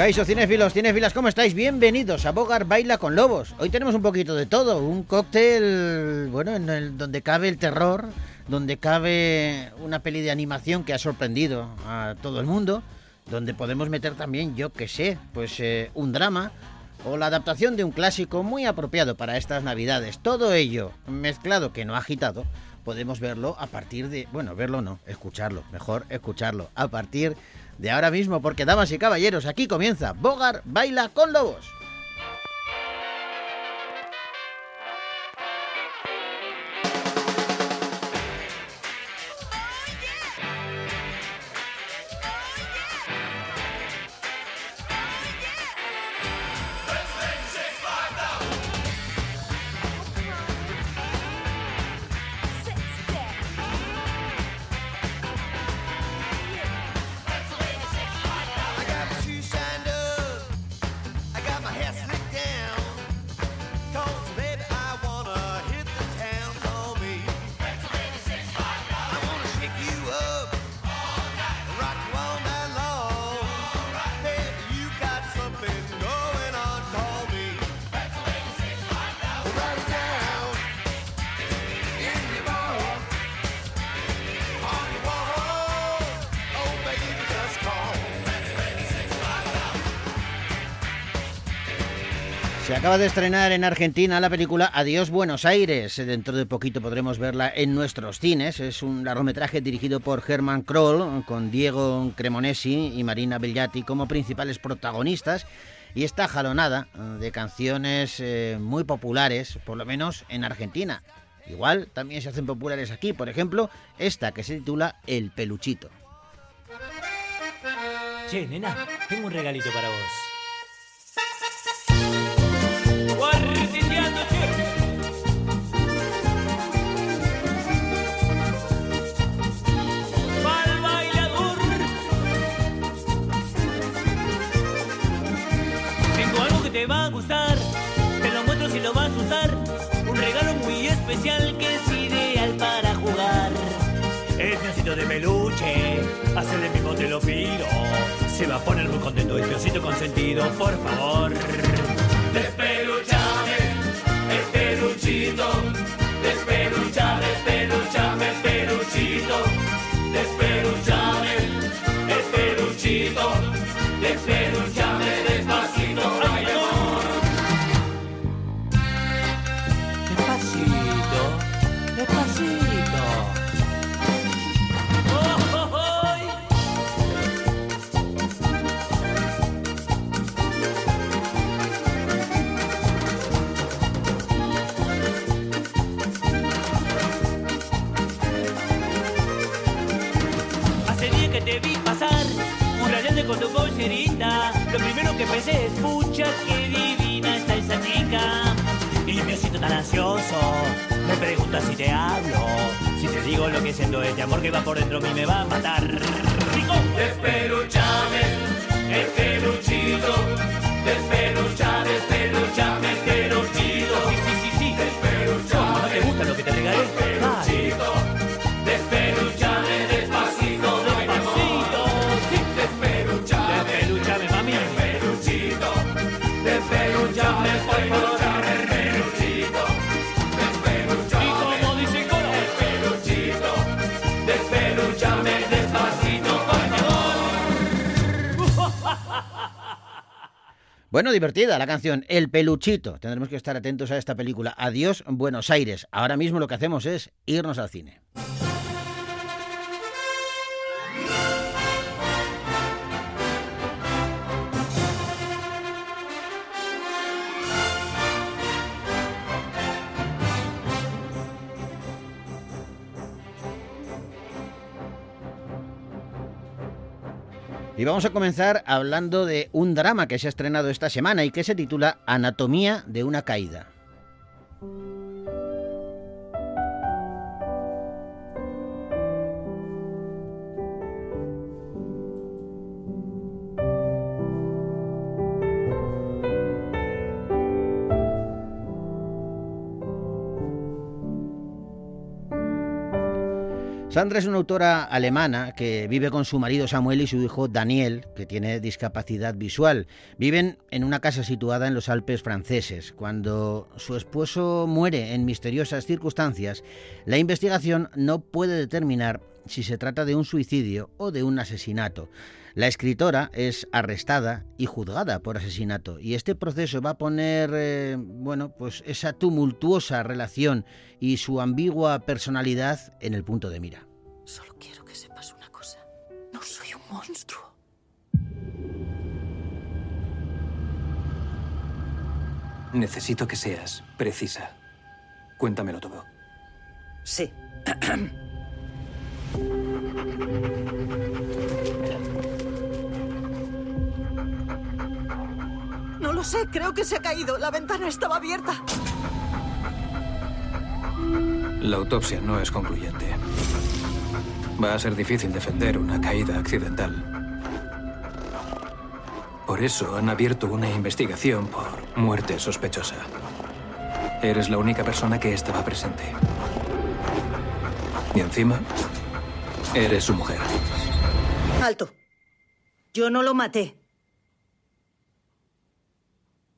Caiso, cinéfilos, cinéfilas, ¿cómo estáis? Bienvenidos a Bogar Baila con Lobos. Hoy tenemos un poquito de todo, un cóctel, bueno, en el, donde cabe el terror, donde cabe una peli de animación que ha sorprendido a todo el mundo, donde podemos meter también, yo que sé, pues eh, un drama o la adaptación de un clásico muy apropiado para estas navidades. Todo ello mezclado que no agitado podemos verlo a partir de, bueno, verlo no, escucharlo, mejor escucharlo, a partir de ahora mismo, porque damas y caballeros, aquí comienza Bogar Baila con Lobos. Se acaba de estrenar en Argentina la película Adiós Buenos Aires. Dentro de poquito podremos verla en nuestros cines. Es un largometraje dirigido por Herman Kroll, con Diego Cremonesi y Marina Bellati como principales protagonistas. Y está jalonada de canciones eh, muy populares, por lo menos en Argentina. Igual también se hacen populares aquí. Por ejemplo, esta que se titula El Peluchito. Che, nena, tengo un regalito para vos. Te va a gustar, te lo muestro si lo vas a usar. Un regalo muy especial que es ideal para jugar. Es mi de peluche, hacer el mismo te lo pido. Se va a poner muy contento el piocito consentido, por favor. Despeluchame, el peluchito. Despelucha, despeluchame Divertida la canción El Peluchito. Tendremos que estar atentos a esta película. Adiós, Buenos Aires. Ahora mismo lo que hacemos es irnos al cine. Y vamos a comenzar hablando de un drama que se ha estrenado esta semana y que se titula Anatomía de una caída. Sandra es una autora alemana que vive con su marido Samuel y su hijo Daniel, que tiene discapacidad visual. Viven en una casa situada en los Alpes franceses. Cuando su esposo muere en misteriosas circunstancias, la investigación no puede determinar si se trata de un suicidio o de un asesinato. La escritora es arrestada y juzgada por asesinato y este proceso va a poner, eh, bueno, pues esa tumultuosa relación y su ambigua personalidad en el punto de mira. Solo quiero que sepas una cosa. No soy un monstruo. Necesito que seas precisa. Cuéntamelo todo. Sí. No lo sé, creo que se ha caído. La ventana estaba abierta. La autopsia no es concluyente. Va a ser difícil defender una caída accidental. Por eso han abierto una investigación por muerte sospechosa. Eres la única persona que estaba presente. Y encima, eres su mujer. Alto. Yo no lo maté.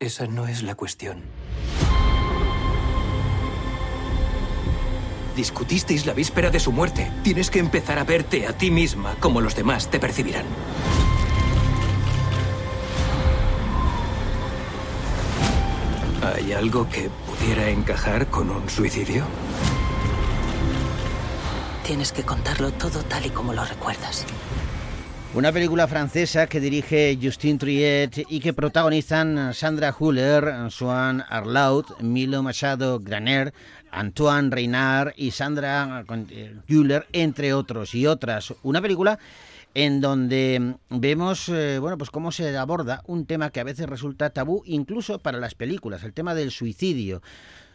Esa no es la cuestión. Discutisteis la víspera de su muerte. Tienes que empezar a verte a ti misma como los demás te percibirán. ¿Hay algo que pudiera encajar con un suicidio? Tienes que contarlo todo tal y como lo recuerdas. Una película francesa que dirige Justine Triet y que protagonizan Sandra Huller, Swan Arlaud, Milo Machado Graner, Antoine Reynard y Sandra Huller, entre otros y otras. Una película en donde vemos eh, bueno pues cómo se aborda un tema que a veces resulta tabú incluso para las películas, el tema del suicidio.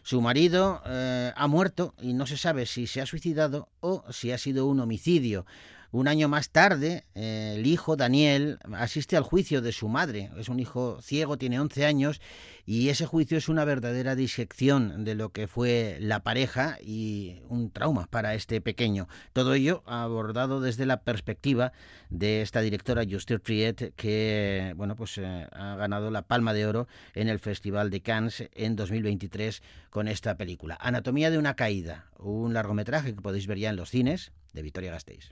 Su marido eh, ha muerto y no se sabe si se ha suicidado o si ha sido un homicidio. Un año más tarde, eh, el hijo Daniel asiste al juicio de su madre. Es un hijo ciego, tiene 11 años y ese juicio es una verdadera disección de lo que fue la pareja y un trauma para este pequeño. Todo ello abordado desde la perspectiva de esta directora Justine Triet que bueno, pues eh, ha ganado la Palma de Oro en el Festival de Cannes en 2023 con esta película. Anatomía de una caída, un largometraje que podéis ver ya en los cines de Victoria Gasteiz.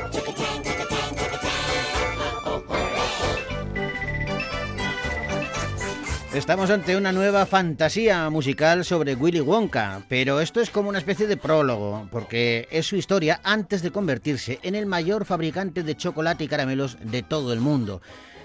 Estamos ante una nueva fantasía musical sobre Willy Wonka, pero esto es como una especie de prólogo, porque es su historia antes de convertirse en el mayor fabricante de chocolate y caramelos de todo el mundo.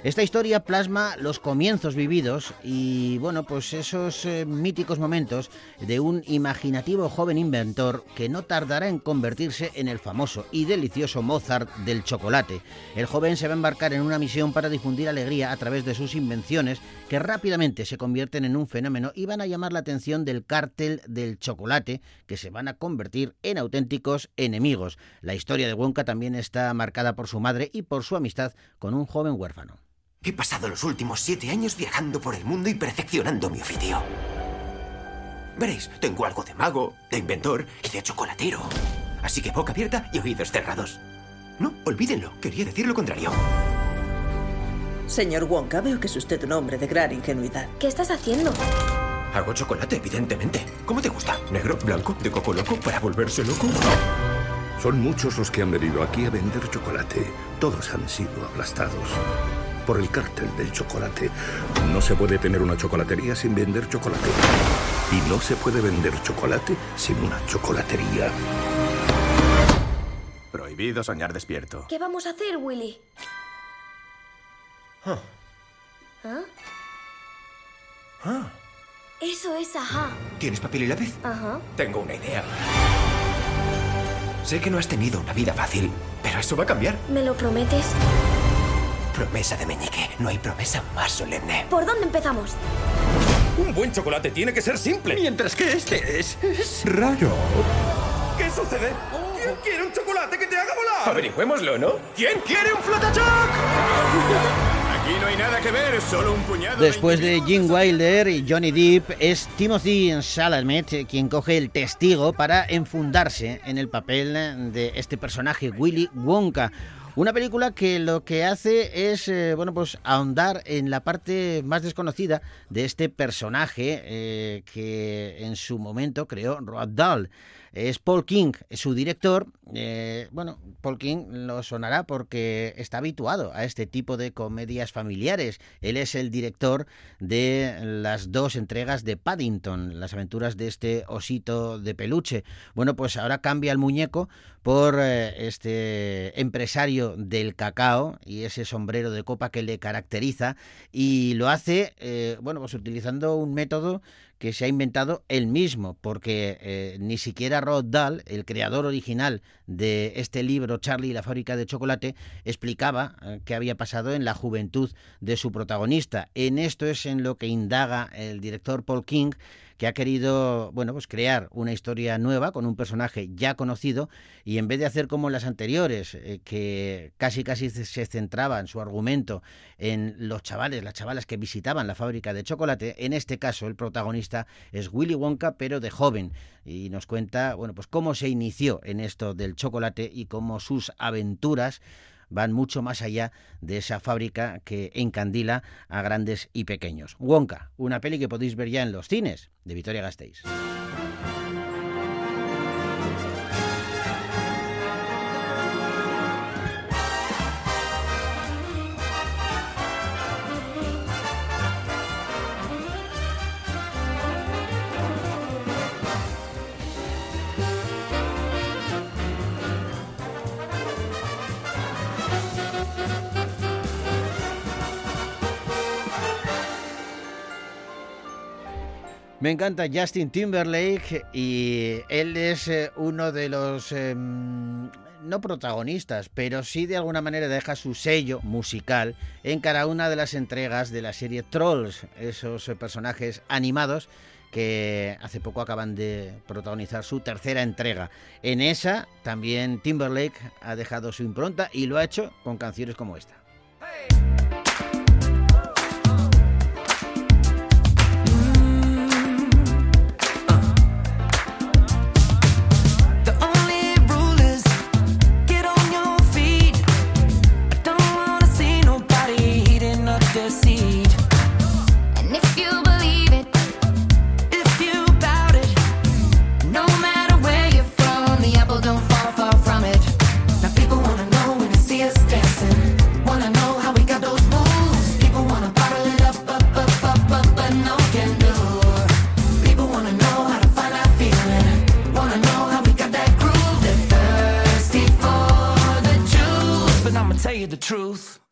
Esta historia plasma los comienzos vividos y, bueno, pues esos eh, míticos momentos de un imaginativo joven inventor que no tardará en convertirse en el famoso y delicioso Mozart del chocolate. El joven se va a embarcar en una misión para difundir alegría a través de sus invenciones que rápidamente se convierten en un fenómeno y van a llamar la atención del cártel del chocolate que se van a convertir en auténticos enemigos. La historia de Wonka también está marcada por su madre y por su amistad con un joven huérfano. He pasado los últimos siete años viajando por el mundo y perfeccionando mi oficio. Veréis, tengo algo de mago, de inventor y de chocolatero. Así que boca abierta y oídos cerrados. No, olvídenlo, quería decir lo contrario. Señor Wonka, veo que es usted un hombre de gran ingenuidad. ¿Qué estás haciendo? Hago chocolate, evidentemente. ¿Cómo te gusta? ¿Negro, blanco, de coco loco para volverse loco? Son muchos los que han venido aquí a vender chocolate. Todos han sido aplastados por el cártel del chocolate. No se puede tener una chocolatería sin vender chocolate. Y no se puede vender chocolate sin una chocolatería. Prohibido soñar despierto. ¿Qué vamos a hacer, Willy? ¿Ah? Eso es ajá. ¿Tienes papel y lápiz? Ajá. Tengo una idea. Sé que no has tenido una vida fácil, pero eso va a cambiar. ¿Me lo prometes? Promesa de meñique. No hay promesa más solemne. ¿Por dónde empezamos? Un buen chocolate tiene que ser simple. Mientras que este es... es raro. ¿Qué sucede? ¿Quién quiere un chocolate que te haga volar? Averigüémoslo, ¿no? ¿Quién quiere un flotachoc? Aquí no hay nada que ver, solo un puñado Después de Jim Wilder y Johnny Depp, es Timothy Chalamet quien coge el testigo para enfundarse en el papel de este personaje, Willy Wonka. Una película que lo que hace es, eh, bueno, pues ahondar en la parte más desconocida de este personaje eh, que en su momento creó Roald Dahl. Es Paul King, su director. Eh, bueno, Paul King lo sonará porque está habituado a este tipo de comedias familiares. Él es el director de las dos entregas de Paddington, las aventuras de este osito de peluche. Bueno, pues ahora cambia el muñeco por este empresario del cacao y ese sombrero de copa que le caracteriza y lo hace, eh, bueno, pues utilizando un método que se ha inventado él mismo, porque eh, ni siquiera Rod Dahl, el creador original de este libro Charlie y la fábrica de chocolate, explicaba eh, qué había pasado en la juventud de su protagonista. En esto es en lo que indaga el director Paul King, que ha querido, bueno, pues crear una historia nueva con un personaje ya conocido y en vez de hacer como las anteriores, eh, que casi casi se centraba en su argumento en los chavales, las chavalas que visitaban la fábrica de chocolate, en este caso el protagonista es Willy Wonka, pero de joven. Y nos cuenta, bueno, pues cómo se inició en esto del chocolate y cómo sus aventuras van mucho más allá de esa fábrica que encandila a grandes y pequeños. Wonka, una peli que podéis ver ya en los cines de Vitoria Gasteiz. Me encanta Justin Timberlake y él es eh, uno de los, eh, no protagonistas, pero sí de alguna manera deja su sello musical en cada una de las entregas de la serie Trolls, esos personajes animados que hace poco acaban de protagonizar su tercera entrega. En esa también Timberlake ha dejado su impronta y lo ha hecho con canciones como esta. the truth.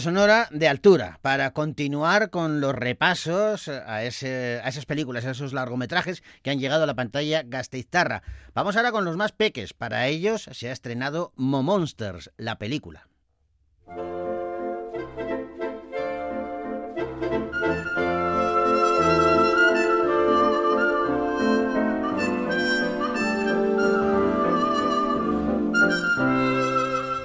Sonora de altura para continuar con los repasos a, esas películas, a esos largometrajes que han llegado a la pantalla gasteiztarra. Vamos ahora con los más peques. Para ellos se ha estrenado Mo Monsters, la película.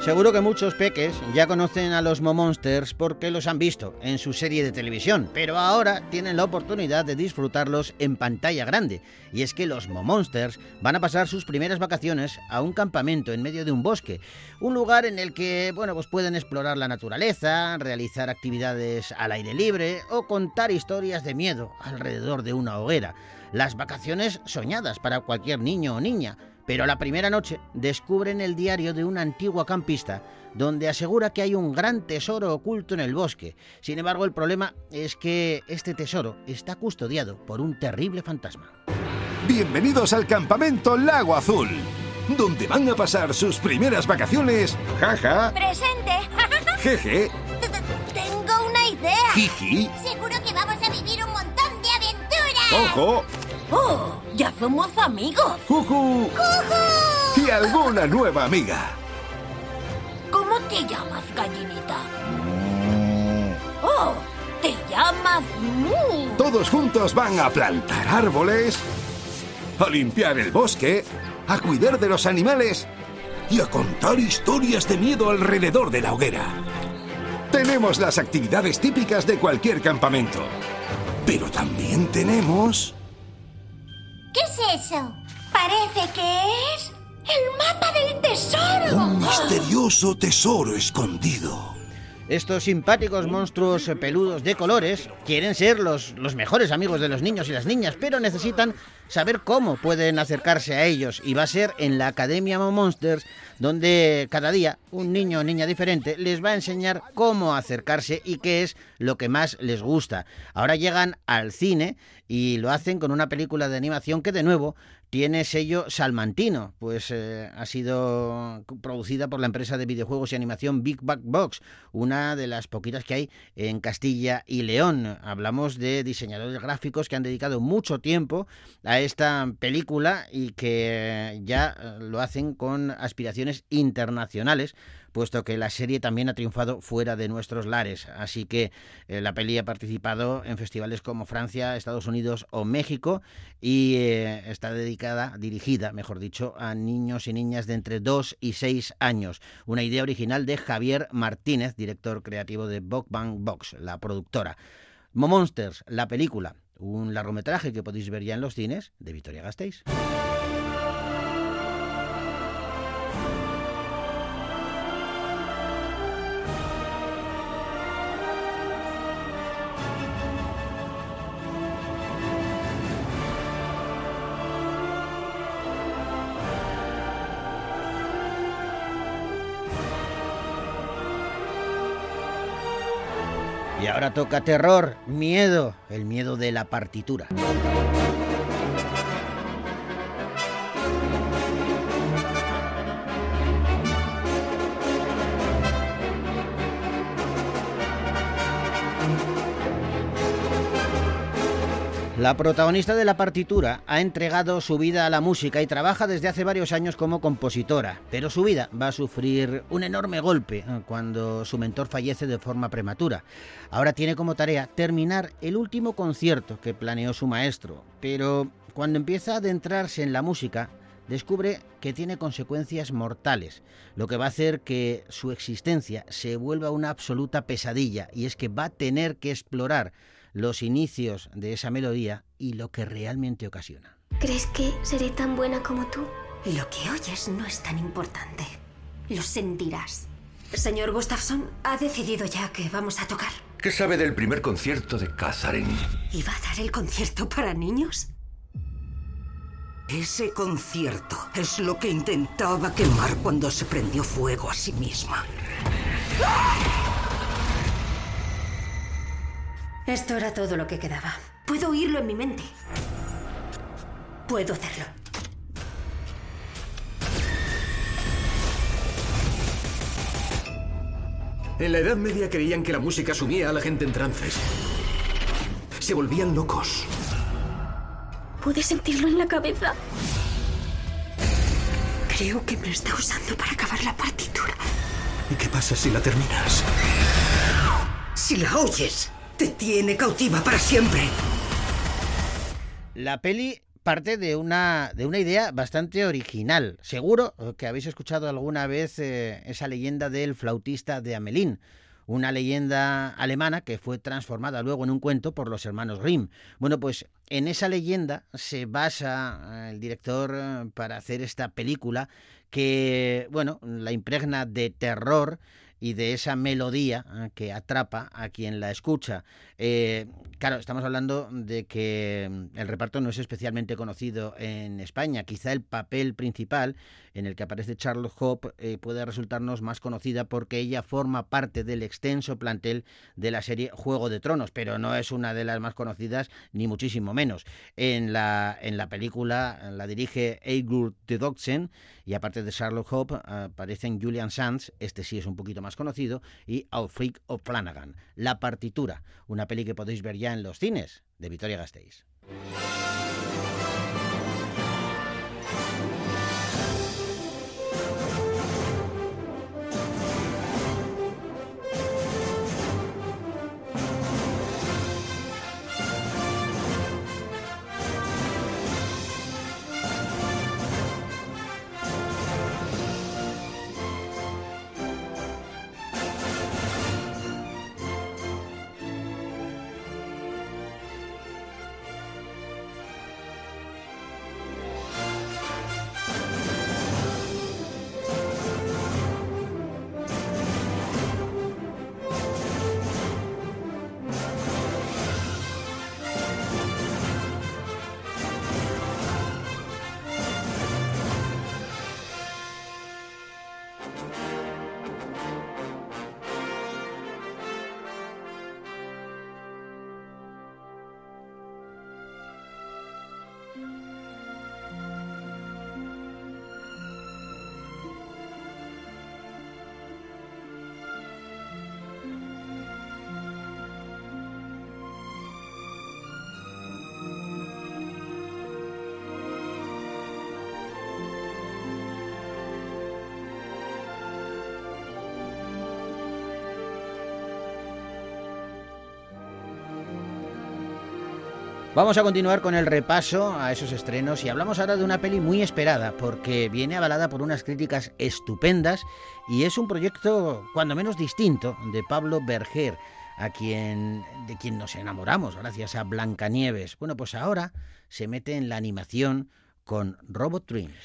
Seguro que muchos peques ya conocen a los Momonsters porque los han visto en su serie de televisión, pero ahora tienen la oportunidad de disfrutarlos en pantalla grande. Y es que los Momonsters van a pasar sus primeras vacaciones a un campamento en medio de un bosque, un lugar en el que, bueno, pues pueden explorar la naturaleza, realizar actividades al aire libre o contar historias de miedo alrededor de una hoguera. Las vacaciones soñadas para cualquier niño o niña pero la primera noche descubren el diario de un antiguo campista donde asegura que hay un gran tesoro oculto en el bosque. Sin embargo, el problema es que este tesoro está custodiado por un terrible fantasma. Bienvenidos al campamento Lago Azul, donde van a pasar sus primeras vacaciones. Jaja. Presente. Jeje. Tengo una idea. Jiji. Seguro que vamos a vivir un montón de aventuras. Ojo. ¡Oh! ¡Ya somos amigos! ¡Juju! ¡Juju! Y alguna nueva amiga. ¿Cómo te llamas, gallinita? ¡Oh! ¡Te llamas Mu! Todos juntos van a plantar árboles, a limpiar el bosque, a cuidar de los animales y a contar historias de miedo alrededor de la hoguera. Tenemos las actividades típicas de cualquier campamento. Pero también tenemos... ¿Qué es eso? Parece que es el mapa del tesoro. Un misterioso tesoro escondido. Estos simpáticos monstruos peludos de colores quieren ser los, los, mejores amigos de los niños y las niñas, pero necesitan saber cómo pueden acercarse a ellos. Y va a ser en la Academia Monsters, donde cada día un niño o niña diferente les va a enseñar cómo acercarse y qué es lo que más les gusta. Ahora llegan al cine y lo hacen con una película de animación que de nuevo tiene sello salmantino, pues eh, ha sido producida por la empresa de videojuegos y animación Big Back Box, una de las poquitas que hay en Castilla y León. Hablamos de diseñadores gráficos que han dedicado mucho tiempo a esta película y que ya lo hacen con aspiraciones internacionales puesto que la serie también ha triunfado fuera de nuestros lares. Así que eh, la peli ha participado en festivales como Francia, Estados Unidos o México y eh, está dedicada, dirigida, mejor dicho, a niños y niñas de entre 2 y 6 años. Una idea original de Javier Martínez, director creativo de Box Bang Box, la productora. Mo Monsters, la película, un largometraje que podéis ver ya en los cines de Victoria Gasteiz. Y ahora toca terror, miedo, el miedo de la partitura. La protagonista de la partitura ha entregado su vida a la música y trabaja desde hace varios años como compositora, pero su vida va a sufrir un enorme golpe cuando su mentor fallece de forma prematura. Ahora tiene como tarea terminar el último concierto que planeó su maestro, pero cuando empieza a adentrarse en la música, descubre que tiene consecuencias mortales, lo que va a hacer que su existencia se vuelva una absoluta pesadilla, y es que va a tener que explorar los inicios de esa melodía y lo que realmente ocasiona. ¿Crees que seré tan buena como tú? Lo que oyes no es tan importante. Lo sentirás. Señor Gustafsson, ha decidido ya que vamos a tocar. ¿Qué sabe del primer concierto de Catherine? ¿Y va a dar el concierto para niños? Ese concierto es lo que intentaba quemar cuando se prendió fuego a sí misma. Esto era todo lo que quedaba. Puedo oírlo en mi mente. Puedo hacerlo. En la Edad Media creían que la música sumía a la gente en trances. Se volvían locos. Pude sentirlo en la cabeza. Creo que me está usando para acabar la partitura. ¿Y qué pasa si la terminas? Si la oyes, te tiene cautiva para siempre. La peli parte de una, de una idea bastante original. Seguro que habéis escuchado alguna vez eh, esa leyenda del flautista de Amelín, una leyenda alemana que fue transformada luego en un cuento por los hermanos Grimm. Bueno, pues en esa leyenda se basa eh, el director eh, para hacer esta película que, bueno, la impregna de terror y de esa melodía eh, que atrapa a quien la escucha. Eh, claro, estamos hablando de que mm, el reparto no es especialmente conocido en España. Quizá el papel principal en el que aparece Charles Hope eh, puede resultarnos más conocida porque ella forma parte del extenso plantel de la serie Juego de Tronos, pero no es una de las más conocidas ni muchísimo menos. En la, en la película la dirige Eigil Doxen y aparte de Charlotte Hope aparecen Julian Sands, este sí es un poquito más conocido, y Alfred O'Flanagan. La partitura, una peli que podéis ver ya en los cines de Vitoria Gasteiz. Vamos a continuar con el repaso a esos estrenos y hablamos ahora de una peli muy esperada porque viene avalada por unas críticas estupendas y es un proyecto cuando menos distinto de Pablo Berger, a quien de quien nos enamoramos gracias a Blancanieves. Bueno, pues ahora se mete en la animación con Robot Dreams.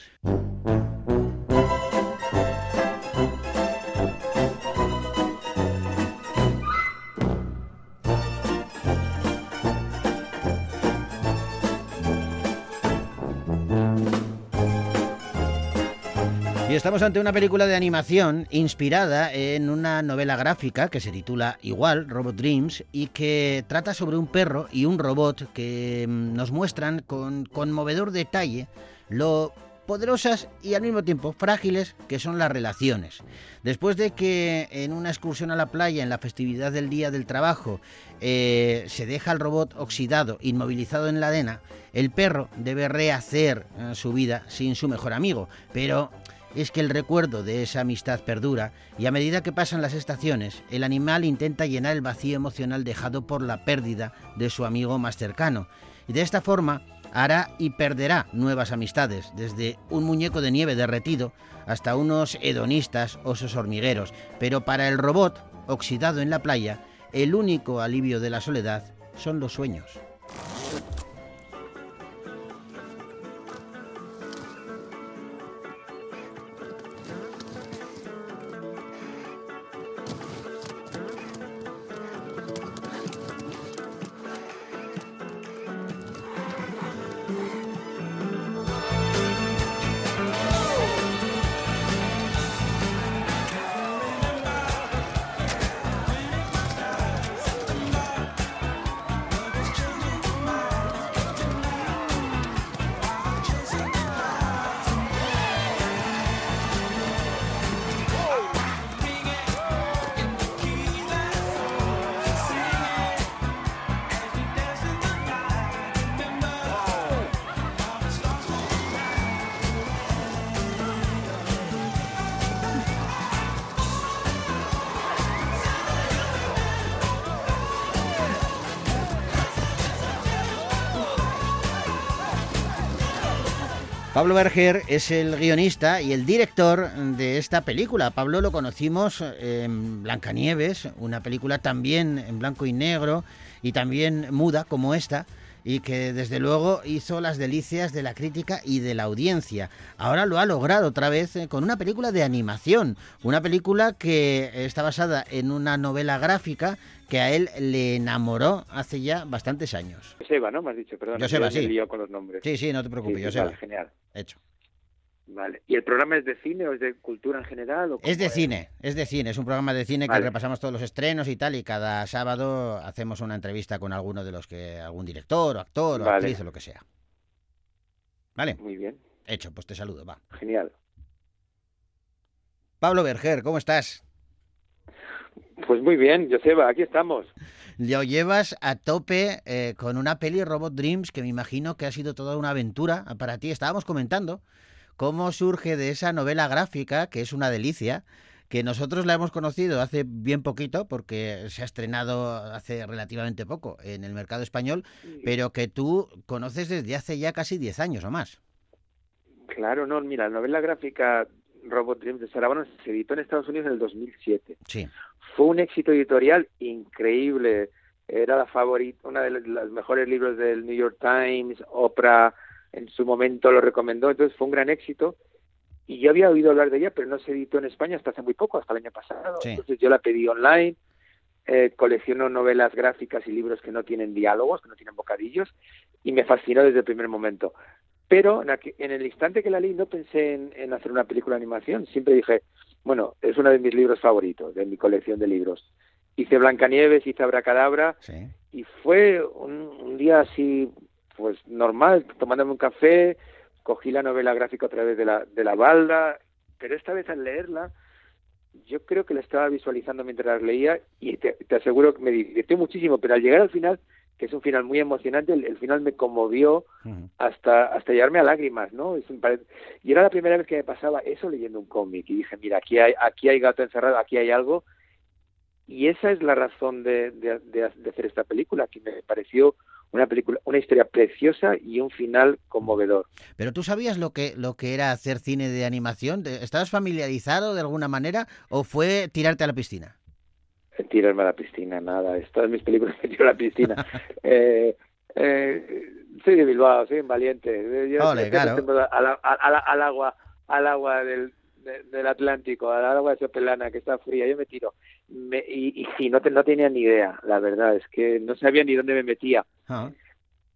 Estamos ante una película de animación inspirada en una novela gráfica que se titula igual, Robot Dreams, y que trata sobre un perro y un robot que mm, nos muestran con conmovedor detalle lo poderosas y al mismo tiempo frágiles que son las relaciones. Después de que en una excursión a la playa en la festividad del Día del Trabajo eh, se deja al robot oxidado, inmovilizado en la arena, el perro debe rehacer eh, su vida sin su mejor amigo, pero es que el recuerdo de esa amistad perdura y a medida que pasan las estaciones, el animal intenta llenar el vacío emocional dejado por la pérdida de su amigo más cercano. Y de esta forma hará y perderá nuevas amistades, desde un muñeco de nieve derretido hasta unos hedonistas osos hormigueros. Pero para el robot, oxidado en la playa, el único alivio de la soledad son los sueños. Pablo Berger es el guionista y el director de esta película. Pablo lo conocimos en Blancanieves, una película también en blanco y negro y también muda como esta y que desde luego hizo las delicias de la crítica y de la audiencia. Ahora lo ha logrado otra vez eh, con una película de animación, una película que está basada en una novela gráfica que a él le enamoró hace ya bastantes años. Joseba, ¿no? Me has dicho, perdón. Joseba, sí. con los nombres. Sí, sí, no te preocupes, Sí, Joseba. Vale, genial. Hecho. Vale. ¿Y el programa es de cine o es de cultura en general? O Es de cine, es de cine, es un programa de cine que repasamos todos los estrenos y tal, y cada sábado hacemos una entrevista con alguno de los que, algún director o actor o actriz o lo que sea. ¿Vale? Muy bien. Hecho, pues te saludo, va. Genial. Pablo Berger, ¿cómo estás? Pues muy bien, Joseba, aquí estamos. Lo llevas a tope eh, con una peli Robot Dreams que me imagino que ha sido toda una aventura para ti. Estábamos comentando cómo surge de esa novela gráfica, que es una delicia, que nosotros la hemos conocido hace bien poquito, porque se ha estrenado hace relativamente poco en el mercado español, pero que tú conoces desde hace ya casi 10 años o más. Claro, no, mira, la novela gráfica Robot Dreams de Sarabano se editó en Estados Unidos en el 2007. Sí. Fue un éxito editorial increíble. Era la favorita, una de los mejores libros del New York Times, Oprah en su momento lo recomendó, entonces fue un gran éxito. Y yo había oído hablar de ella, pero no se editó en España hasta hace muy poco, hasta el año pasado. Sí. Entonces yo la pedí online, eh, colecciono novelas gráficas y libros que no tienen diálogos, que no tienen bocadillos, y me fascinó desde el primer momento. Pero en, aqu- en el instante que la leí no pensé en, en hacer una película de animación, siempre dije, bueno, es uno de mis libros favoritos, de mi colección de libros. Hice Blancanieves, hice Abracadabra, y fue un, un día así, pues normal, tomándome un café, cogí la novela gráfica a través de la, de la balda, pero esta vez al leerla, yo creo que la estaba visualizando mientras la leía y te, te aseguro que me divirtió muchísimo, pero al llegar al final, que es un final muy emocionante, el, el final me conmovió hasta hasta llevarme a lágrimas, ¿no? Es un y era la primera vez que me pasaba eso leyendo un cómic y dije, mira, aquí hay aquí hay gato encerrado, aquí hay algo y esa es la razón de, de, de- de hacer esta película, que me pareció una película, una historia preciosa y un final conmovedor. Pero tú sabías lo que, lo que era hacer cine de animación? ¿Te- ¿Estabas familiarizado de alguna manera o fue tirarte a la piscina? Tirarme a la piscina, nada. Todas mis películas me tiro a la piscina. eh, eh, soy de Bilbao, soy un valiente. Eh, Yo Ole, claro. al, al- al- al agua, al agua del, de- del Atlántico, al agua de Sopelana, que está fría, yo me tiro. Me- y, y sí, no, te- no tenía ni idea, la verdad, es que no sabía ni dónde me metía. Ah,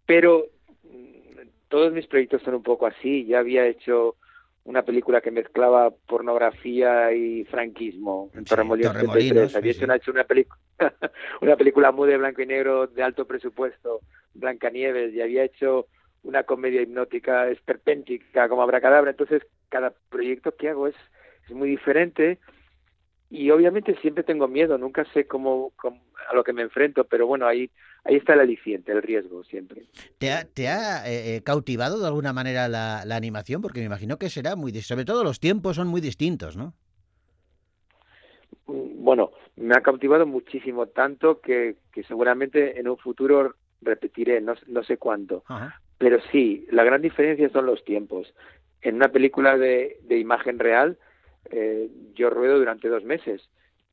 Pero mm, todos mis proyectos son un poco así. Ya había hecho una película que mezclaba pornografía y franquismo en Torremolinos Torremolinos, 33. Había sí, hecho una, hecho una película una película muy de blanco y negro de alto presupuesto, Blancanieves, y había hecho una comedia hipnótica esperpéntica como Abracadabra. Entonces, cada proyecto que hago es, es muy diferente y obviamente siempre tengo miedo, nunca sé cómo, cómo- a lo que me enfrento, pero bueno, ahí ahí está el aliciente, el riesgo siempre. ¿Te ha, te ha, eh, eh, cautivado de alguna manera la, la animación? Porque me imagino que será muy... Sobre todo los tiempos son muy distintos, ¿no? Mm, Bueno, me ha cautivado muchísimo, tanto que, que seguramente en un futuro repetiré, no, no sé cuánto. Pero sí, la gran diferencia son los tiempos. En una película de, de imagen real, eh, yo ruedo durante dos meses,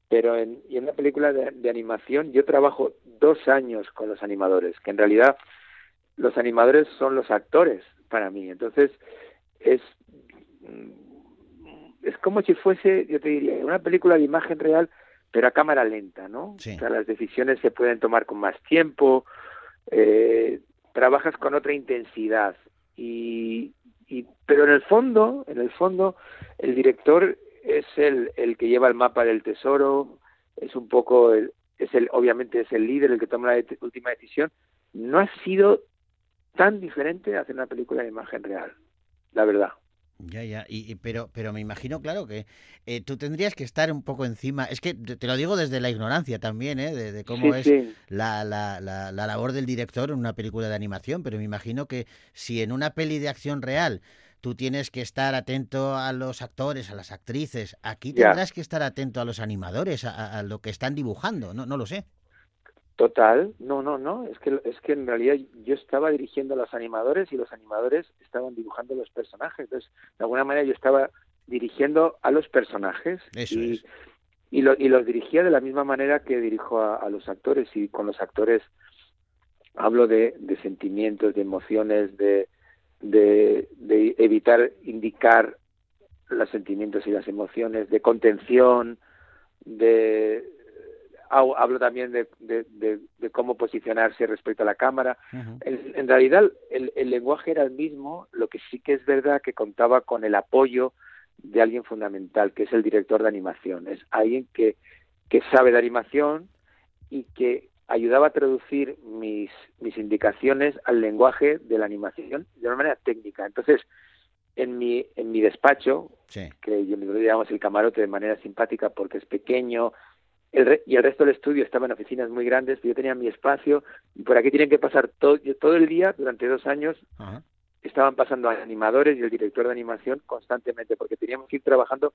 pero en, y en una película de, de animación yo trabajo dos años con los animadores, que en realidad los animadores son los actores para mí. Entonces, es, es como si fuese, yo te diría, una película de imagen real, pero a cámara lenta, ¿no? O sea, las decisiones se pueden tomar con más tiempo, eh, trabajas con otra intensidad y, y pero en el fondo en el fondo el director es el, el que lleva el mapa del tesoro es un poco el, es el obviamente es el líder el que toma la última decisión. No ha sido tan diferente hacer una película de imagen real la verdad Ya, ya, y, y- pero, pero me imagino, claro, que eh, tú tendrías que estar un poco encima. Es que te lo digo desde la ignorancia también, ¿eh? De, de cómo Sí, es sí. La, la, la, la labor del director en una película de animación, pero me imagino que si en una peli de acción real tú tienes que estar atento a los actores, a las actrices, aquí tendrás que estar atento a los animadores, a, a- a lo que están dibujando, no, no lo sé. Total, no, no, no, es que es que en realidad yo estaba dirigiendo a los animadores y los animadores estaban dibujando los personajes, entonces de alguna manera yo estaba dirigiendo a los personajes Eso y, es. y, lo- y los dirigía de la misma manera que dirijo a, a los actores y con los actores hablo de, de sentimientos, de emociones, de, de, de evitar indicar los sentimientos y las emociones, de contención, de hab- hablo también de, de, de- de cómo posicionarse respecto a la cámara. En, en realidad el, el lenguaje era el mismo, lo que sí que es verdad que contaba con el apoyo de alguien fundamental, que es el director de animación. Es alguien que, que sabe de animación y que ayudaba a traducir mis, mis indicaciones al lenguaje de la animación de una manera técnica. Entonces, en mi, en mi despacho, Sí. que yo lo llamamos el camarote de manera simpática porque es pequeño, el re- y el resto del estudio estaba en oficinas muy grandes, yo tenía mi espacio, y por aquí tienen que pasar todo, todo el día, durante dos años, estaban pasando animadores y el director de animación constantemente, porque teníamos que ir trabajando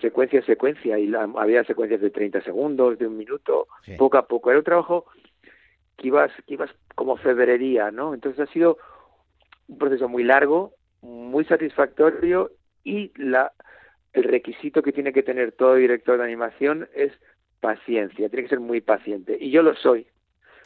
secuencia a secuencia, y la- había secuencias de 30 segundos, de un minuto, Sí. poco a poco. Era un trabajo que ibas, que ibas como febrería, ¿no? Entonces ha sido un proceso muy largo, muy satisfactorio y la el requisito que tiene que tener todo director de animación es paciencia, tiene que ser muy paciente y yo lo soy.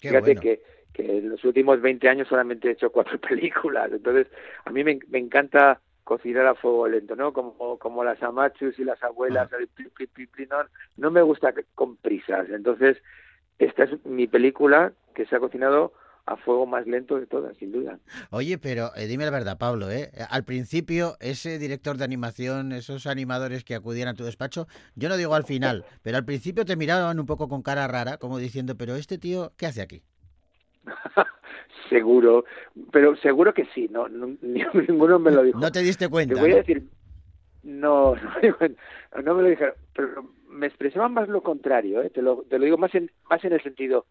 Qué Fíjate bueno. que, que en los últimos 20 años solamente he hecho cuatro películas, entonces a mí me, me encanta cocinar a fuego lento, ¿no? Como, como las amachus y las abuelas, el pli, pli, pli, pli, no, no me gusta con prisas, entonces esta es mi película que se ha cocinado a fuego más lento de todas, sin duda. Oye, pero eh, dime la verdad, Pablo, ¿eh? Al principio, ese director de animación, esos animadores que acudían a tu despacho, yo no digo al final, pero al principio te miraban un poco con cara rara, como diciendo, pero este tío, ¿qué hace aquí? seguro, pero seguro que sí, no, no- ni- ninguno me lo dijo. No te diste cuenta. Te voy a ¿no? decir, no, no, no me lo dijeron, pero me expresaban más lo contrario, ¿eh? te, lo, te lo digo más en, más en el sentido,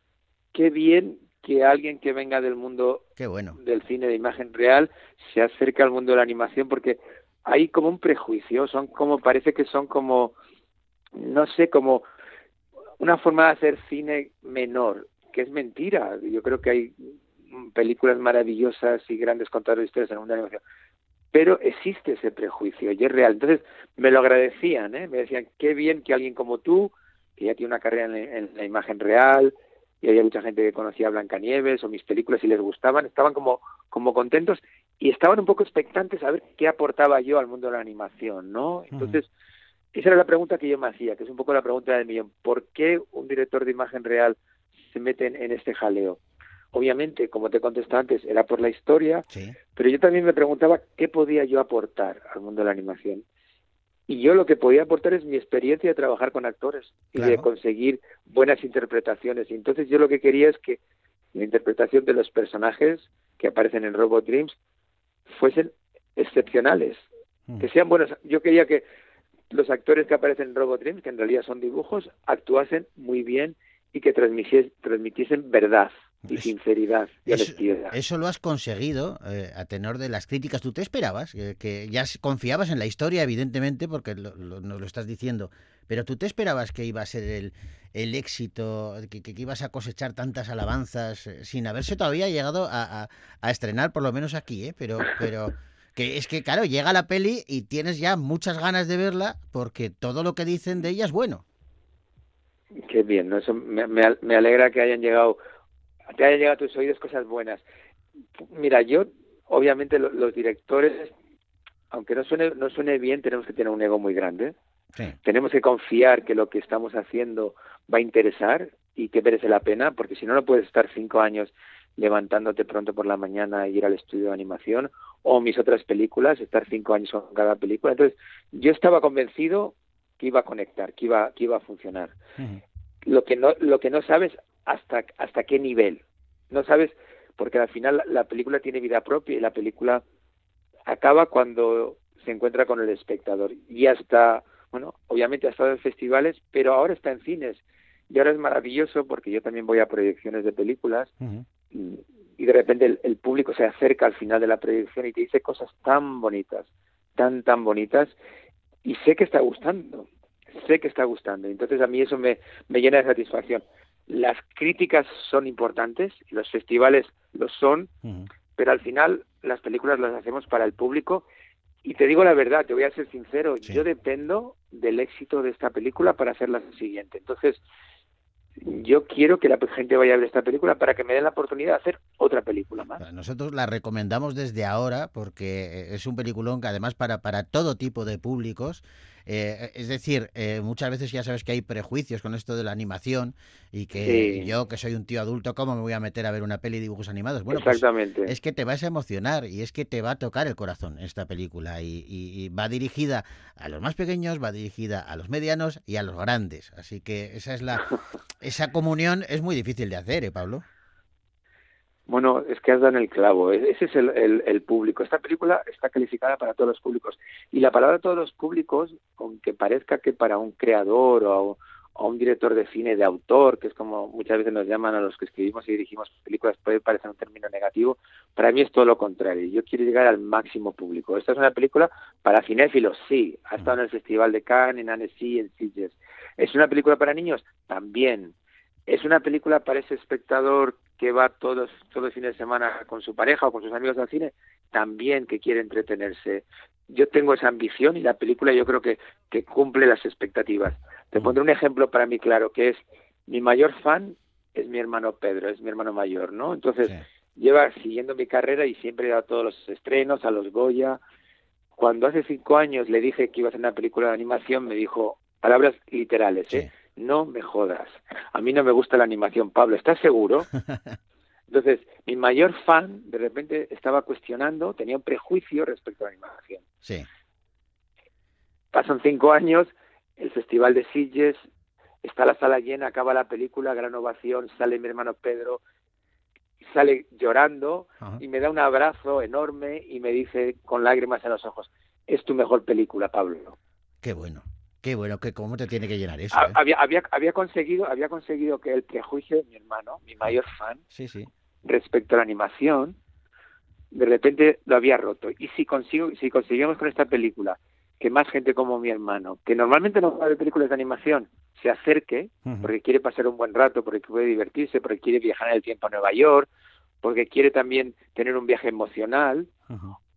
qué bien que alguien que venga del mundo Qué bueno. del cine de imagen real se acerca al mundo de la animación porque hay como un prejuicio, son como, parece que son como, no sé, como una forma de hacer cine menor, que es mentira. Yo creo que hay películas maravillosas y grandes contadores de historias en el mundo de la animación. Pero existe ese prejuicio y es real. Entonces me lo agradecían, ¿eh? me decían, qué bien que alguien como tú, que ya tiene una carrera en, en la imagen real, y había mucha gente que conocía a Blancanieves o mis películas y les gustaban, estaban como, como contentos y estaban un poco expectantes a ver qué aportaba yo al mundo de la animación, ¿no? Entonces, esa era la pregunta que yo me hacía, que es un poco la pregunta del millón. ¿Por qué un director de imagen real se mete en, en este jaleo? Obviamente, como te he contestado antes, era por la historia, Sí. pero yo también me preguntaba qué podía yo aportar al mundo de la animación. Y yo lo que podía aportar es mi experiencia de trabajar con actores y de conseguir buenas interpretaciones. Y entonces yo lo que quería es que la interpretación de los personajes que aparecen en Robot Dreams fuesen excepcionales, que sean buenos. Yo quería que los actores que aparecen en Robot Dreams, que en realidad son dibujos, actuasen muy bien y que transmitiesen verdad y sinceridad y Eso, honestidad. eso lo has conseguido eh, a tenor de las críticas. ¿Tú te esperabas? Que, que ya confiabas en la historia, evidentemente, porque lo- lo- nos lo estás diciendo. Pero tú te esperabas que iba a ser el, el éxito, que, que- que ibas a cosechar tantas alabanzas, eh, sin haberse todavía llegado a, a- a estrenar, por lo menos aquí, ¿eh? Pero, pero que es que, claro, llega la peli y tienes ya muchas ganas de verla porque todo lo que dicen de ella es bueno. Qué bien, ¿no? Eso me, me alegra que hayan llegado, te hayan llegado a tus oídos cosas buenas. Mira, yo, obviamente, lo- los directores, aunque no suene, no suene bien, tenemos que tener un ego muy grande. Sí. Tenemos que confiar que lo que estamos haciendo va a interesar y que merece la pena, porque si no, no puedes estar cinco años levantándote pronto por la mañana e ir al estudio de animación, o mis otras películas, estar cinco años con cada película. Entonces, yo estaba convencido que iba a conectar, que iba, que iba a funcionar lo que no lo que no sabes hasta hasta qué nivel no sabes porque al final la, la película tiene vida propia y la película acaba cuando se encuentra con el espectador y hasta bueno obviamente ha estado en festivales pero ahora está en cines y ahora es maravilloso porque yo también voy a proyecciones de películas y, y de repente el, el público se acerca al final de la proyección y te dice cosas tan bonitas tan tan bonitas y sé que está gustando sé que está gustando. Entonces a mí eso me, me llena de satisfacción. Las críticas son importantes, los festivales lo son, pero al final las películas las hacemos para el público y te digo la verdad, te voy a ser sincero, yo dependo del éxito de esta película para hacer la siguiente. Entonces, yo quiero que la gente vaya a ver esta película para que me den la oportunidad de hacer otra película más. Nosotros la recomendamos desde ahora porque es un peliculón que además para, para todo tipo de públicos eh, es decir, eh, muchas veces ya sabes que hay prejuicios con esto de la animación y que Sí. yo, que soy un tío adulto, ¿cómo me voy a meter a ver una peli de dibujos animados? Bueno, pues Exactamente. es que te vas a emocionar y es que te va a tocar el corazón esta película y, y- y va dirigida a los más pequeños, va dirigida a los medianos y a los grandes. Así que esa es la esa comunión es muy difícil de hacer, ¿eh, Pablo? Bueno, es que has dado en el clavo. E- Ese es el, público. Esta película está calificada para todos los públicos. Y la palabra todos los públicos, aunque parezca que para un creador o a un director de cine de autor, que es como muchas veces nos llaman a los que escribimos y dirigimos películas, puede parecer un término negativo. Para mí es todo lo contrario. Yo quiero llegar al máximo público. Esta es una película para cinéfilos, sí. Ha estado en el Festival de Cannes, en Annecy, en Sitges. ¿Es una película para niños? También. Es una película para ese espectador que va todos todo el fin de semana con su pareja o con sus amigos al cine, también que quiere entretenerse. Yo tengo esa ambición y la película yo creo que, que cumple las expectativas. Te pondré un ejemplo para mí claro, que es mi mayor fan es mi hermano Pedro, es mi hermano mayor, ¿no? Entonces, lleva siguiendo mi carrera y siempre he a todos los estrenos, a los Goya. Cuando hace cinco años le dije que iba a hacer una película de animación, me dijo palabras literales, ¿eh? No me jodas. A mí no me gusta la animación, Pablo. ¿Estás seguro? Entonces, mi mayor fan de repente estaba cuestionando, tenía un prejuicio respecto a la animación. Sí. Pasan cinco años, el Festival de Sitges, está la sala llena, acaba la película, gran ovación, sale mi hermano Pedro, sale llorando y me da un abrazo enorme y me dice con lágrimas en los ojos, es tu mejor película, Pablo. Qué bueno, qué bueno, que cómo te tiene que llenar eso. Ha- ¿eh? Había, había, había conseguido, había conseguido que el prejuicio de mi hermano, mi mayor fan, Sí, sí. respecto a la animación, de repente lo había roto. Y si consigo, si conseguimos con esta película que más gente como mi hermano, que normalmente no va a ver películas de animación, se acerque, porque quiere pasar un buen rato, porque puede divertirse, porque quiere viajar en el tiempo a Nueva York, porque quiere también tener un viaje emocional,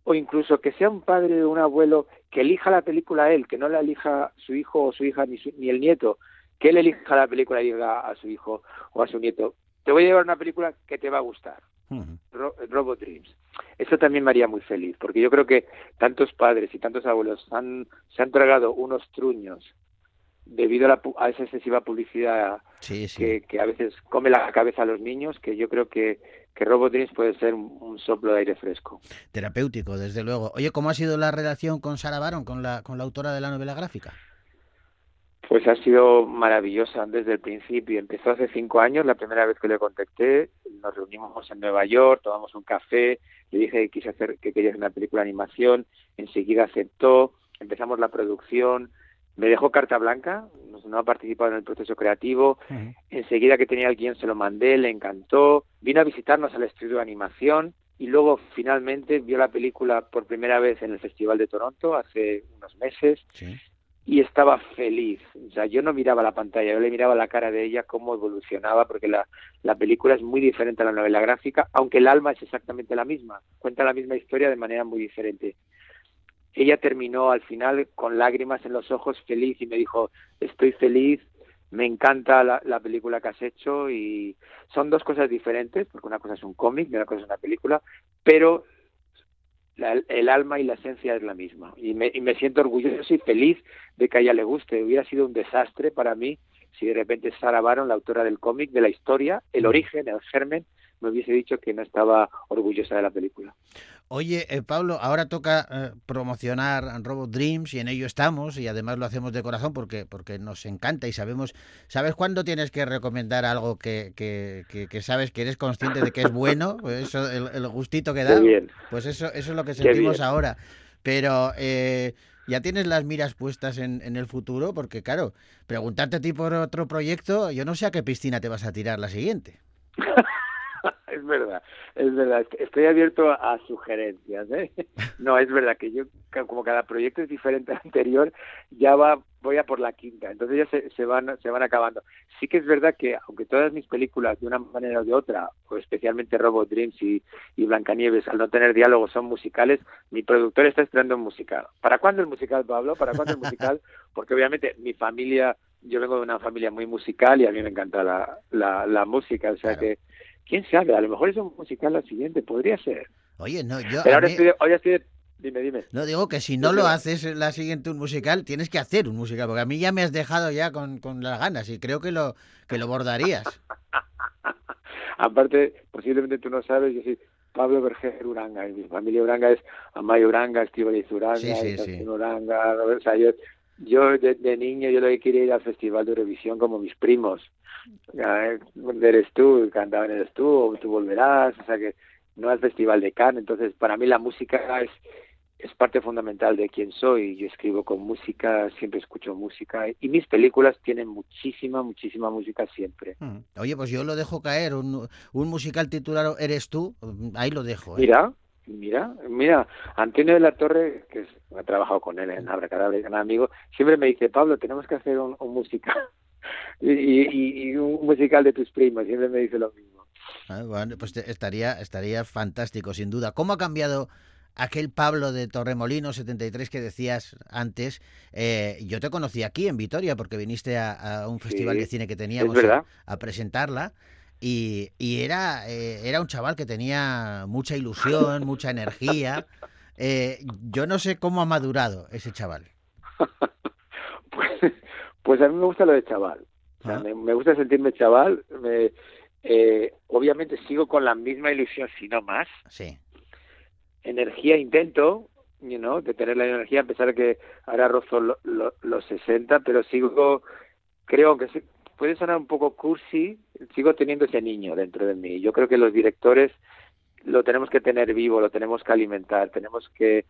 o incluso que sea un padre o un abuelo que elija la película él, que no la elija su hijo o su hija ni, su- ni el nieto, que él elija la película y diga a su hijo o a su nieto, te voy a llevar una película que te va a gustar. Ro- Robot Dreams. Eso también me haría muy feliz, porque yo creo que tantos padres y tantos abuelos han, se han tragado unos truños debido a, la a esa excesiva publicidad Sí, sí. que, que a veces come la cabeza a los niños, que yo creo que, que Robot Dreams puede ser un, un soplo de aire fresco. Terapéutico, desde luego. Oye, ¿cómo ha sido la relación con Sara Baron, con la, con la autora de la novela gráfica? Pues ha sido maravillosa desde el principio. Empezó hace cinco años, la primera vez que le contacté. Nos reunimos en Nueva York, tomamos un café, le dije que quise hacer, que quería hacer una película de animación, enseguida aceptó, empezamos la producción, me dejó carta blanca, no- ha participado en el proceso creativo, enseguida que tenía el guion se lo mandé, le encantó, vino a visitarnos al estudio de animación y luego finalmente vio la película por primera vez en el Festival de Toronto hace unos meses y estaba feliz. O sea, yo no miraba la pantalla, yo le miraba la cara de ella, cómo evolucionaba, porque la, la película es muy diferente a la novela gráfica, aunque el alma es exactamente la misma, cuenta la misma historia de manera muy diferente. Ella terminó al final con lágrimas en los ojos, feliz, y me dijo, estoy feliz, me encanta la, la película que has hecho, y son dos cosas diferentes, porque una cosa es un cómic y una cosa es una película, pero la- el alma y la esencia es la misma. Y me, y me siento orgulloso y feliz de que a ella le guste. Hubiera sido un desastre para mí si de repente Sarah Baron, la autora del cómic, de la historia, el origen, el germen, me hubiese dicho que no estaba orgullosa de la película. Oye, eh, Pablo, ahora toca eh, promocionar Robot Dreams y en ello estamos y además lo hacemos de corazón porque, porque nos encanta y sabemos, ¿sabes cuándo tienes que recomendar algo que, que, que- que sabes que eres consciente de que es bueno? Pues eso, el, el gustito que da. Bien. Pues eso, eso es lo que sentimos ahora. Pero eh, ya tienes las miras puestas en, en el futuro porque, claro, preguntarte a ti por otro proyecto, yo no sé a qué piscina te vas a tirar la siguiente. es verdad, es verdad. est- Estoy abierto a, sugerencias. ¿eh? No, es verdad que yo, como cada proyecto es diferente al anterior, ya va, voy a por la quinta. Entonces ya se, se van, se van acabando. Sí que es verdad que, aunque todas mis películas, de una manera o de otra, o especialmente Robot Dreams y, y Blancanieves, al no tener diálogos, son musicales, mi productor está estrenando un musical. ¿Para cuándo el musical, Pablo? ¿Para cuándo el musical? Porque obviamente mi familia, yo vengo de una familia muy musical y a mí me encanta la, la, la música, o sea que, quién sabe, a lo mejor es un musical la siguiente, podría ser. Oye, no, yo... Pero ahora mí- estoy, ahora estoy, dime, dime. No digo que si no lo haces la siguiente un musical, tienes que hacer un musical, porque a mí ya me has dejado ya con, con las ganas y creo que lo que lo bordarías. Aparte, posiblemente tú no sabes, yo soy Pablo Berger Uranga, y mi familia Uranga es Amayo Uranga, Estíbaliz Uranga, Sí, sí, Constantino sí. Uranga, Robert- sea, yo, de niño yo lo que quería ir al Festival de Eurovisión como mis primos. Eh, Eres tú, cantaban Eres tú, o tú volverás, o sea que no al Festival de Cannes, entonces para mí la música es es parte fundamental de quién soy. Yo escribo con música, siempre escucho música y mis películas tienen muchísima, muchísima música siempre. Mm. Oye, pues yo lo dejo caer, un, un musical titulado Eres tú, ahí lo dejo. ¿eh? Mira, mira, mira, Antonio de la Torre, que es, he trabajado con él en Abracadabra, gran amigo, siempre me dice, Pablo, tenemos que hacer un, un musical. Y, y- y un musical de tus primos, siempre me dice lo mismo. Ah, bueno, pues estaría, estaría fantástico, sin duda. ¿Cómo ha cambiado aquel Pablo de Torremolino 73 que decías antes? Eh, yo te conocí aquí en Vitoria porque viniste a, a un festival Sí, de cine que teníamos a presentarla. Y, y era, eh, era un chaval que tenía mucha ilusión, mucha energía. Eh, yo no sé cómo ha madurado ese chaval. Pues a mí me gusta lo de chaval. O sea, me, me gusta sentirme chaval. Me, eh, obviamente sigo con la misma ilusión, si no más. Sí. Energía intento, you know, de tener la energía, a pesar de que ahora rozo lo- lo- los 60, pero sigo, creo que puede sonar un poco cursi, sigo teniendo ese niño dentro de mí. Yo creo que los directores lo tenemos que tener vivo, lo tenemos que alimentar, tenemos que,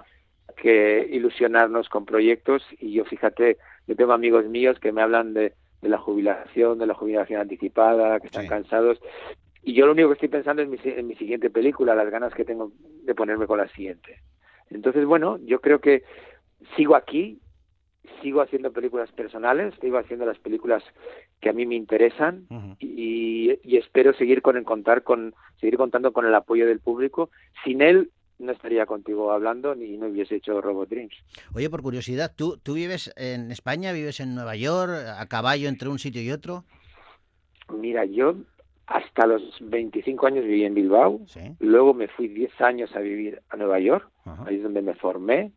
que ilusionarnos con proyectos y yo fíjate, yo tengo amigos míos que me hablan de, de la jubilación, de la jubilación anticipada, que están cansados y yo lo único que estoy pensando es mi, en mi siguiente película, las ganas que tengo de ponerme con la siguiente. Entonces, bueno, yo creo que sigo aquí, sigo haciendo películas personales, sigo haciendo las películas que a mí me interesan y, y espero seguir con el contar con seguir contando con el apoyo del público. Sin él no estaría contigo hablando ni no hubiese hecho Robot Dreams. Oye, por curiosidad, ¿tú, ¿tú vives en España, vives en Nueva York, a caballo entre un sitio y otro? Mira, yo hasta los 25 años viví en Bilbao, luego me fui 10 años a vivir a Nueva York, ahí es donde me formé,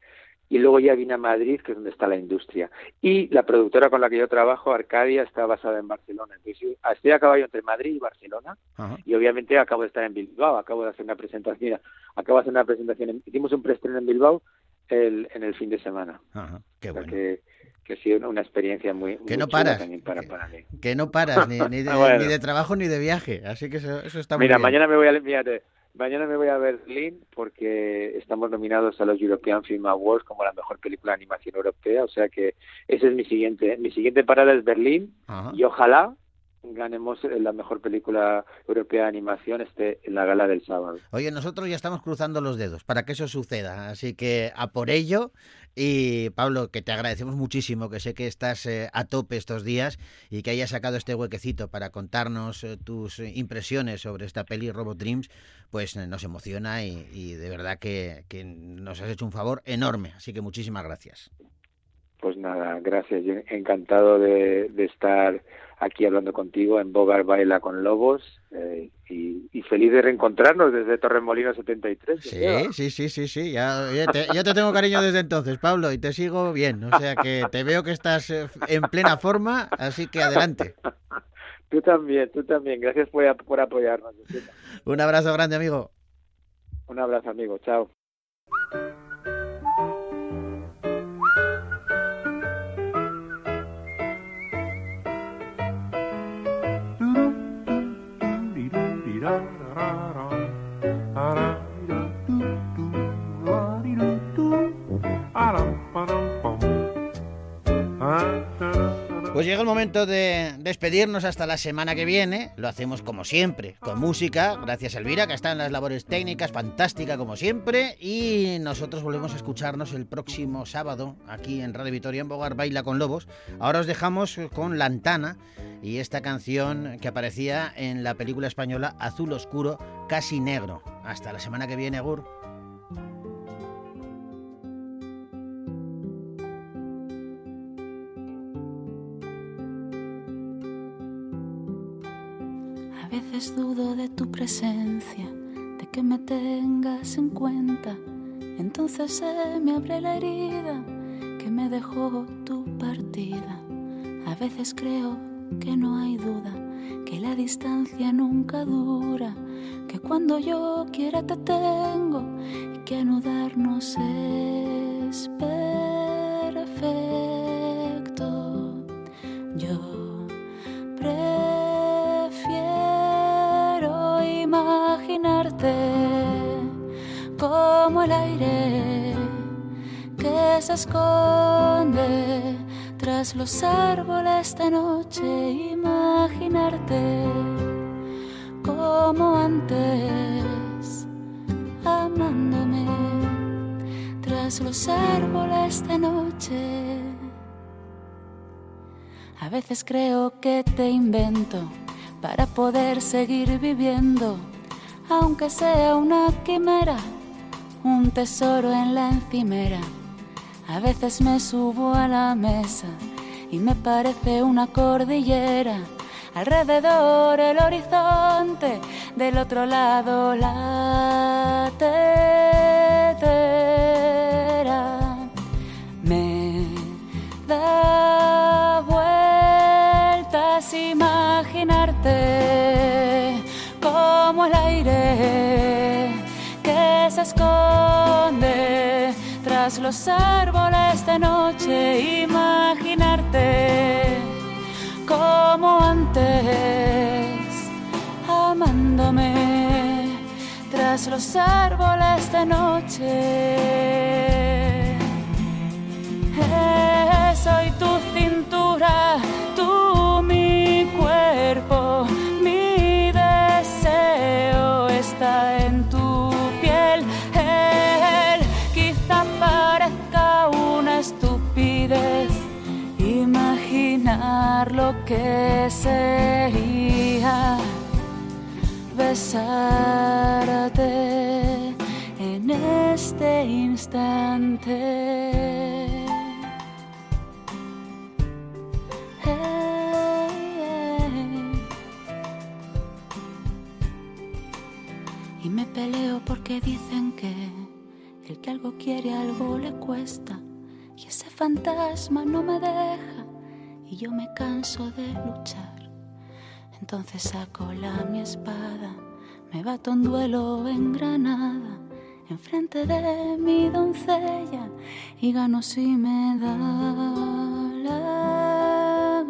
y luego ya vine a Madrid, que es donde está la industria. Y la productora con la que yo trabajo, Arcadia, está basada en Barcelona. Entonces, estoy a caballo entre Madrid y Barcelona, y obviamente acabo de estar en Bilbao, acabo de hacer una presentación, mira, acabo de hacer una presentación, en- hicimos un preestreno en Bilbao el, en el fin de semana. Ajá, qué O sea bueno. que, que ha sido una, una experiencia muy, Que muy no paras, también para, para mí. Que no paras ni, ni, de, Bueno. ni de trabajo ni de viaje, así que eso, eso está muy Mira, bien. mañana me voy a fíjate, mañana me voy a Berlín porque estamos nominados a los European Film Awards como la mejor película de animación europea, o sea que ese es mi siguiente, mi siguiente parada es Berlín Ajá. y ojalá ganemos eh, la mejor película europea de animación este en la gala del sábado. Oye, nosotros ya estamos cruzando los dedos para que eso suceda, así que a por ello. Y Pablo, que te agradecemos muchísimo, que sé que estás eh, a tope estos días y que hayas sacado este huequecito para contarnos eh, tus impresiones sobre esta peli Robot Dreams, pues eh, nos emociona y, y de verdad que, que nos has hecho un favor enorme. Así que muchísimas gracias. Pues nada, gracias, yo encantado de, de estar aquí hablando contigo en Bogar Baila con Lobos eh, y, y feliz de reencontrarnos desde Torremolino 73. Sí, sí, sí, sí, sí. Ya, oye, te, ya te tengo cariño desde entonces, Pablo, y te sigo bien. O sea que te veo que estás eh, en plena forma, así que adelante. Tú también, tú también. Gracias por, por apoyarnos. Un abrazo grande, amigo. Un abrazo, amigo. Chao. 난 Pues llega el momento de despedirnos hasta la semana que viene. Lo hacemos como siempre, con música. Gracias Elvira, que está en las labores técnicas, fantástica como siempre. Y nosotros volvemos a escucharnos el próximo sábado aquí en Radio Vitoria en Bogar Baila con Lobos. Ahora os dejamos con Lantana y esta canción que aparecía en la película española Azul Oscuro, casi negro. Hasta la semana que viene, Gur. A veces dudo de tu presencia, de que me tengas en cuenta. Entonces se me abre la herida que me dejó tu partida. A veces creo que no hay duda, que la distancia nunca dura, que cuando yo quiera te tengo y que anudarnos es tras los árboles de noche, imaginarte como antes, amándome tras los árboles de noche. A veces creo que te invento para poder seguir viviendo, aunque sea una quimera, un tesoro en la encimera. A veces me subo a la mesa y me parece una cordillera. Alrededor el horizonte, del otro lado la tetera. Me da vueltas imaginarte como el aire que se esconde tras los árboles de noche, imaginarte como antes, amándome tras los árboles de noche. Lo que sería besarte en este instante. Y me peleo porque dicen que el que algo quiere algo le cuesta. Y ese fantasma no me deja y yo me canso de luchar. Entonces saco la mi espada, me bato en duelo en Granada, enfrente de mi doncella y gano si me da la